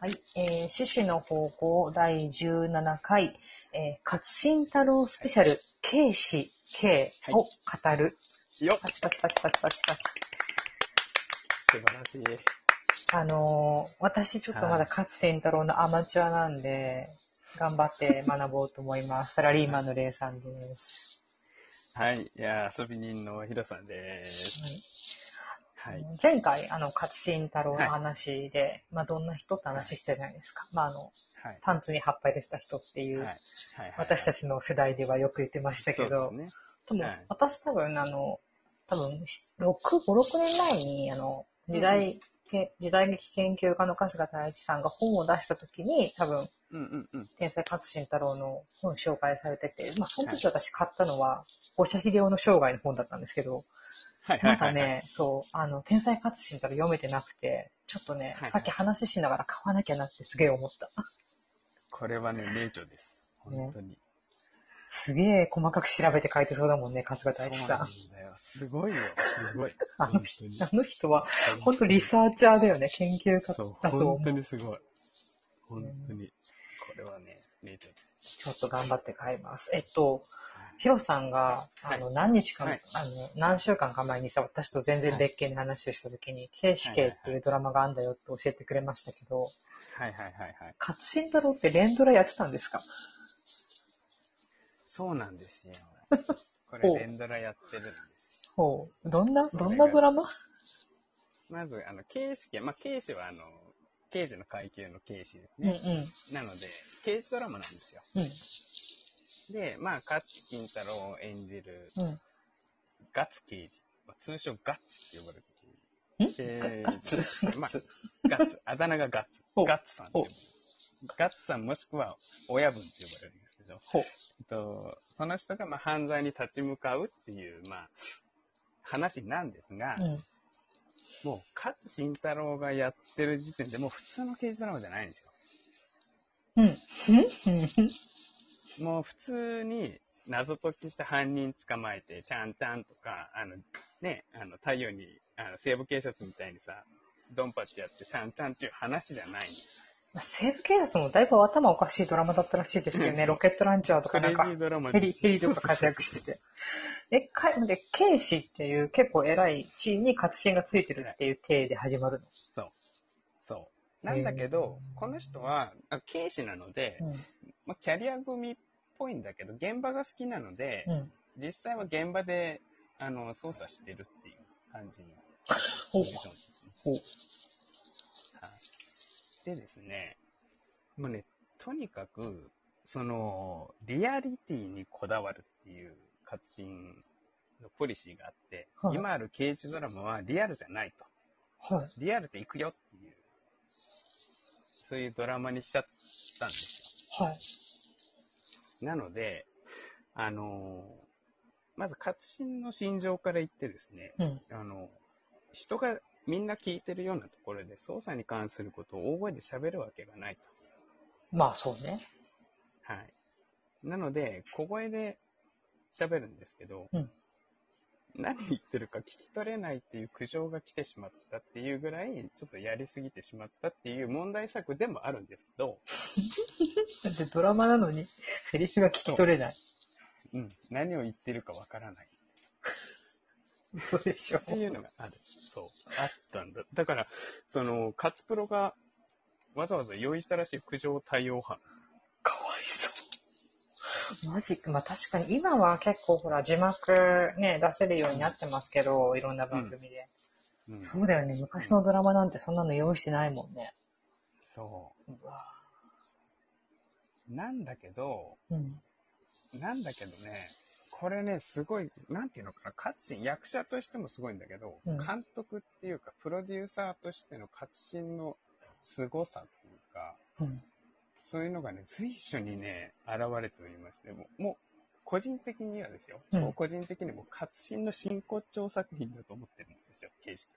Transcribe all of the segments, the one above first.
はい、えー、獅子の方向第17回、えー、勝新太郎スペシャル、K 氏 K を語る。よっパチパチパチパチパチパチ。素晴らしい。あのー私ちょっとまだ勝新太郎のアマチュアなんで、頑張って学ぼうと思います。サラリーマンのレイさんです。はい。いやー、遊び人のヒロさんです。はいはい。前回、あの、勝新太郎の話で、まあ、どんな人って話してたじゃないですか。まあ、あの、はい。パンツに葉っぱ入れてた人っていう、はい。はい。私たちの世代ではよく言ってましたけど、で。でもはい私多分、あの、多分、6、5、6年前に、あの、時代、け時代劇研究家の春日太一さんが本を出した時に、多分、うんうんうん。天才勝新太郎の本紹介されてて、まあ、その時私買ったのは、五社秀夫の生涯の本だったんですけど、はいはないんはい。かね、そう、あの、天才勝新太郎読めてなくて、ちょっとね、はいさっき話しながら買わなきゃなってすげえ思った。これはね、名著です。本当に。すげえ細かく調べて書いてそうだもんね、春日太一そうなんさん。だよ。すごいよ。すごい。あの人あの人は、本当リサーチャーだよね、研究家だと思う本当にすごい。本当に。これはね、名著です。ちょっと頑張って買います。えっと、ヒロさんが、あの、何日か、はいあの、何週間か前にさ、私と全然別件で話をしたときに、警視系っていうドラマがあんだよって教えてくれましたけど、はいはいはいはい。勝新太郎って連ドラやってたんですか？そうなんですよ。これ、連ドラやってるんですよ。ほう。どんな、どんなドラマ？まず、あの、刑事系、まあ、刑事は、あの、刑事の階級の刑事ですうんね。なので、刑事ドラマなんですよ。うん。うん。で、まあ、勝新太郎を演じるうん。ガッツ刑事。まあ、通称ガッツって呼ばれてん？刑事。まあ、ガッツ。あだ名がガッツ。ほうガッツさんって呼ほばれるガッツさんもしくは親分って呼ばれるんですけど、ほう。えっと、その人がまあ犯罪に立ち向かうっていう、まあ、話なんですが、うん。もう、勝新太郎がやってる時点でもう普通の刑事ドラマじゃないんですよ。うん？うん？もう普通に謎解きして犯人捕まえて、ちゃんちゃんとか、あの、ね、あの、太陽に、あの、西部警察みたいにさ、ドンパチやって、ちゃんちゃんっていう話じゃないんです西部警察もだいぶ頭おかしいドラマだったらしいですけどね、うんロケットランチャーとかなんかヘリ、ヘリとか活躍してて。え、か、で、警視っていう結構偉い地位に勝新がついてるっていう体で始まるそう。そう。なんだけどこの人は、あ警視なので、の。まあ、キャリア組っぽいんだけど、現場が好きなので、うん。うん。実際は現場で、あの、操作してるっていう感じのポジションですね。ほう。はい。でですね、もうね、とにかく、その、リアリティにこだわるっていう活心のポリシーがあって、はい今ある刑事ドラマはリアルじゃないと。はい。リアルで行くよっていう、そういうドラマにしちゃったんですよ。はい。なので、あのまず活心の心情から言ってですね、うん。あの、人がみんな聞いてるようなところで捜査に関することを大声で喋るわけがないと。まあそうね。はい。なので、小声で喋るんですけど、うん何言ってるか聞き取れないっていう苦情が来てしまったっていうぐらい、ちょっとやりすぎてしまったっていう問題作でもあるんですけど、だってドラマなのに、セリフが聞き取れない。うん、何を言ってるかわからない嘘でしょっ。ていうのがある。そう。あったんだ。だから、その、カツプロがわざわざ用意したらしい苦情対応班。マジか。まあ確かに今は結構ほら字幕ね、出せるようになってますけど、いろんな番組で。うん、そうだよね。昔のドラマなんてそんなの用意してないもんね。そうわう。なんだけど、うん。なんだけどね、これね、すごい、なんていうのかな、勝新、役者としてもすごいんだけど、うん監督っていうか、プロデューサーとしての勝新の凄さっていうか、うん。そういうのがね、随所にね、現れておりまして、もう、もう個人的にはですよ、うん超個人的にも勝新の真骨頂作品だと思ってるんですよ、刑事。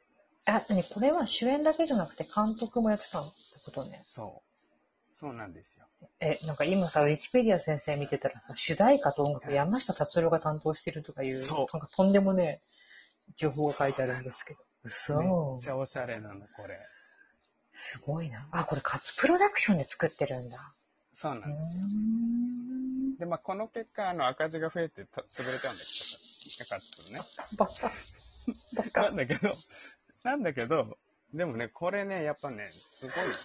あ、何これは主演だけじゃなくて監督もやってたってことね。そう。そうなんですよ。え、なんか今さ、ウィキペディア先生見てたらさ、主題歌と音楽山下達郎が担当してるとかいう、そうなんかとんでもね、情報が書いてあるんですけど。嘘。めっちゃおしゃれなの、これ。すごいな。あ、これカツプロダクションで作ってるんだ。そうなうんですよ。ん。で、まあ、この結果、あの、赤字が増えてた潰れちゃうんだけど、カツプロね。バカ。バなカ。んだけど、なんだけど、でもね、これね、やっぱね、すごいよ。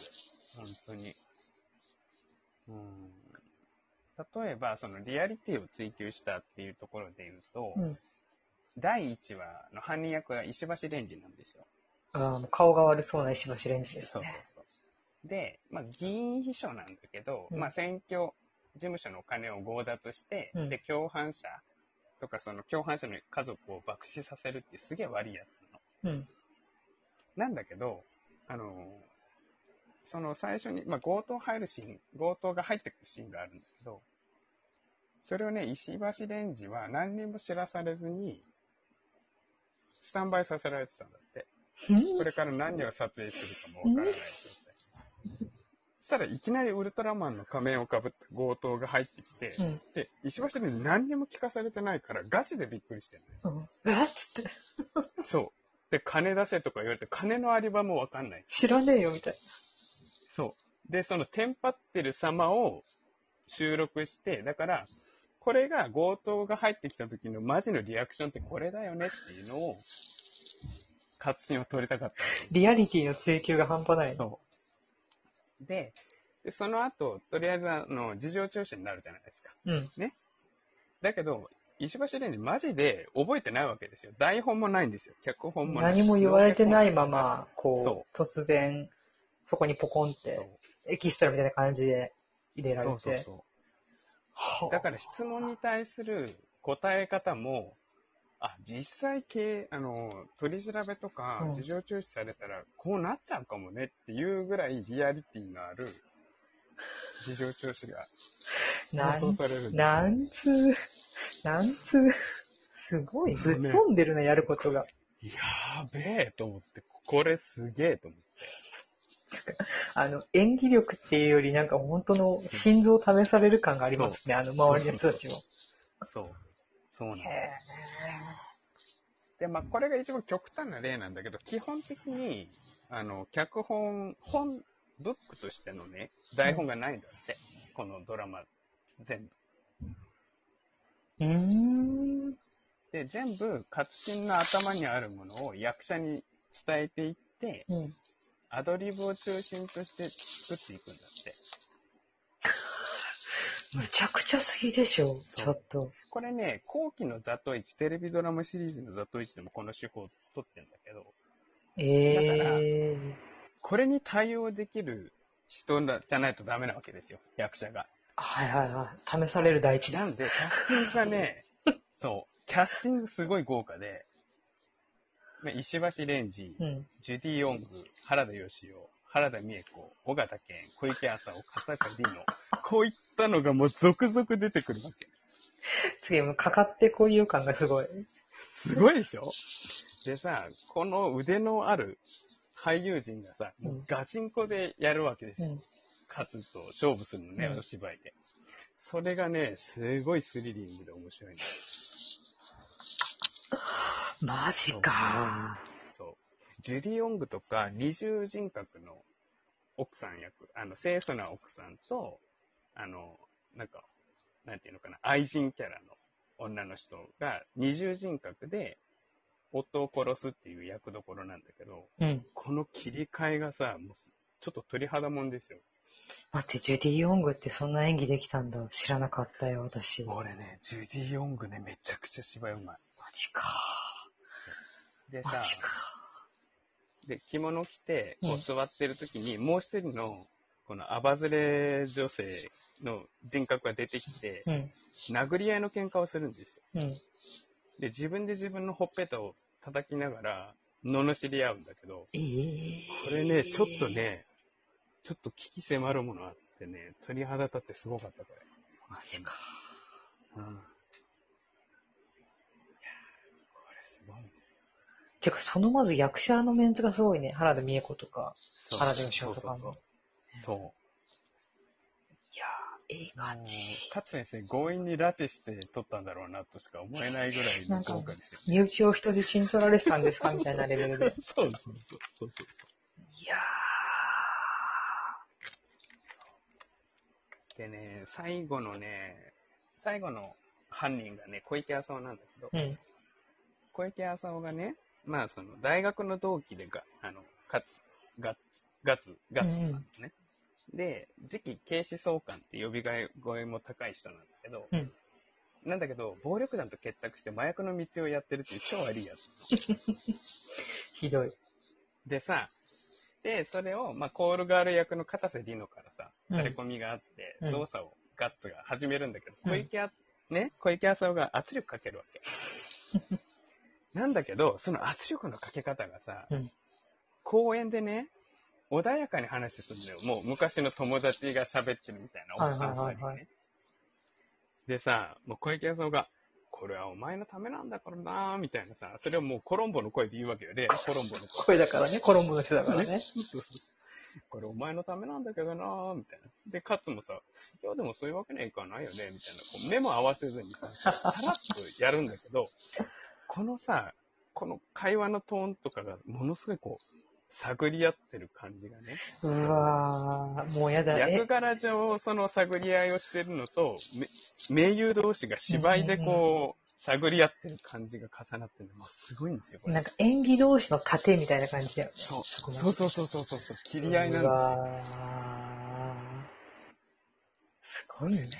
本当に。うん。例えば、そのリアリティを追求したっていうところで言うと、うん。第1話の犯人役は石橋蓮司なんですよ。あーもう顔が悪そうな石橋レンジですそうそうね。そう。で、まあ、議員秘書なんだけど、うんまあ、選挙事務所のお金を強奪して、うんで、共犯者とか、その共犯者の家族を爆死させるってすげえ悪いやつなの。うん。なんだけど、あの、その最初に、まあ、強盗入るシーン、強盗が入ってくるシーンがあるんだけど、それをね、石橋レンジは何にも知らされずに、スタンバイさせられてたんだって。これから何を撮影するかもわからない状態。そしたらいきなりウルトラマンの仮面をかぶった強盗が入ってきて、うん。で、石橋レンジ何にも聞かされてないからガチでびっくりしてるのようん。えっつって、そう。で、金出せとか言われて、金のあり場もわかんない。知らねえよ、みたいそう。で、そのテンパってる様を収録して、だから、これが強盗が入ってきた時のマジのリアクションってこれだよねっていうのを、活心を取りたかったリアリティの追求が半端ない。そう。で、でその後、とりあえず、あの、事情聴取になるじゃないですか。うん。だけど、石橋蓮司マジで覚えてないわけですよ。台本もないんですよ。脚本もないし何も言われてないまま、こ、そう突然、そこにポコンっそうて、エキストラみたいな感じで入れられて。そうそうそう。はあだから質問に対する答え方も、あ、実際系、あの、取り調べとかうん、事情聴取されたら、こうなっちゃうかもねっていうぐらいリアリティのある事情聴取がなん放送されるんですよなんつう、なんつう、すごい、ぶっ飛んでるな、やることが。やべえと思って、これすげえと思って。あの、演技力っていうより、なんか本当の心臓を試される感がありますね、あの、周りの人たちも。そう。そうなんへです。で、まあ、これが一番極端な例なんだけど、基本的に、あの、脚本、本、ブックとしてのね、台本がないんだって。このドラマ、全。うーん。で、全部、活心の頭にあるものを役者に伝えていって、うん。アドリブを中心として作っていくんだって。むちゃくちゃすぎでしょ、ちょっと。これね、後期のザトイチ、テレビドラマシリーズのザトイチでもこの手法を取ってんだけど、ええこれに対応できる人なじゃないとダメなわけですよ、役者が。はいはいはい。試される第一弾。なんで、キャスティングがね、そう、キャスティングすごい豪華で、まあ石橋蓮司、うん。ジュディ・オング、原田義雄、原田美恵子、尾形健、小池麻生、片瀬里乃、こういったのがもう続々出てくるわけ。次、もうかかってこいよ感がすごい。すごいでしょ？でさ、この腕のある俳優陣がさ、もうガチンコでやるわけですよ。うん。勝つと勝負するのね、うんお芝居で。それがね、すごいスリリングで面白いんだよマジか。そう。ジュディ・オングとか二重人格の奥さん役、あの、清楚な奥さんと、あの、なんか、なんていうのかな、愛人キャラの女の人が二重人格で夫を殺すっていう役どころなんだけど、うん。この切り替えがさ、もうちょっと鳥肌もんですよ。待って、ジュディ・ヨングってそんな演技できたんだ。知らなかったよ、私。マ俺ね、ジュディ・オングね、めちゃくちゃ芝居うまい。ジか。でさ。で、着物着て、こううん座ってる時に、もう一人の、このアバズレ女性の人格が出てきて、うん。殴り合いの喧嘩をするんですよ。うん。で、自分で自分のほっぺたを叩きながら、罵り合うんだけど、ええこれね、ちょっと。ね、ちょっと危機迫るものあってね、鳥肌立ってすごかった、これ。マジか。うん。いやこれすごいんですよ。てか、そのまず役者のメンツがすごいね。原田美恵子とか、原田義雄とかの。そうそうそう。そう。いい感じ。勝先生、強引に拉致して取ったんだろうなとしか思えないぐらいのですよ、ね。身内を人質に取られてたんですかみたいなレベルで。そうですね。そうそうそう。いや。でね、最後のね、最後の犯人がね、小池麻夫なんだけど、うん、小池麻夫がね、まあその大学の同期でが、あの、勝つ、ガッツ、ガッツ、ガッツさんね。うんで、次期警視総監って呼び声も高い人なんだけど、うんなんだけど、暴力団と結託して麻薬の密輸をやってるっていう超悪いやつ。ひどい。でさ、で、それを、まあ、コールガール役の片瀬里乃からさ、うんタレコミがあって、うん捜査をガッツが始めるんだけど、うん小池あ、ね、小池麻生が圧力かけるわけ。なんだけど、その圧力のかけ方がさ、うん公園でね、穏やかに話するんだよ。もう昔の友達が喋ってるみたいなおっさん二人はいはいはいはいね。でさ、もう小池麻生が、これはお前のためなんだからなーみたいなさ、それをもうコロンボの声で言うわけよ。で、コロンボの声。声だからね、コロンボの人だからね。そうそう。これお前のためなんだけどなーみたいな。で、カツもさ、いやでもそういうわけにはいかないよねみたいな。こう目も合わせずにさ、さらっとやるんだけど、このさ、この会話のトーンとかがものすごいこう、探り合ってる感じがね。うわー、もうやだ。え？役柄上、その探り合いをしてるのと、め盟友同士が芝居でこう、探り合ってる感じが重なってるのもうすごいんですよ、これ。なんか演技同士の盾みたいな感じだよね。そう、そそうそうそうそうそうそう、切り合いなんですよ。うわーすごいね。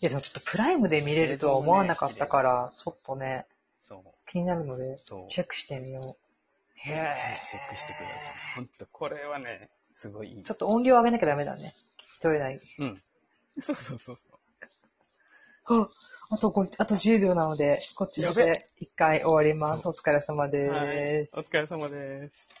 いや、でもちょっとプライムで見れるとは思わなかったから、ちょっとね、そう、気になるので。チェックしてみよう。チェックしてください。本当これはね、すごいいいちょ。っと音量上げなきゃダメだね。取れない。うん。そうそうそうそう。あ、あと5、あと10秒なので、こっちで一回終わります。お疲れ様です。はい。お疲れ様です。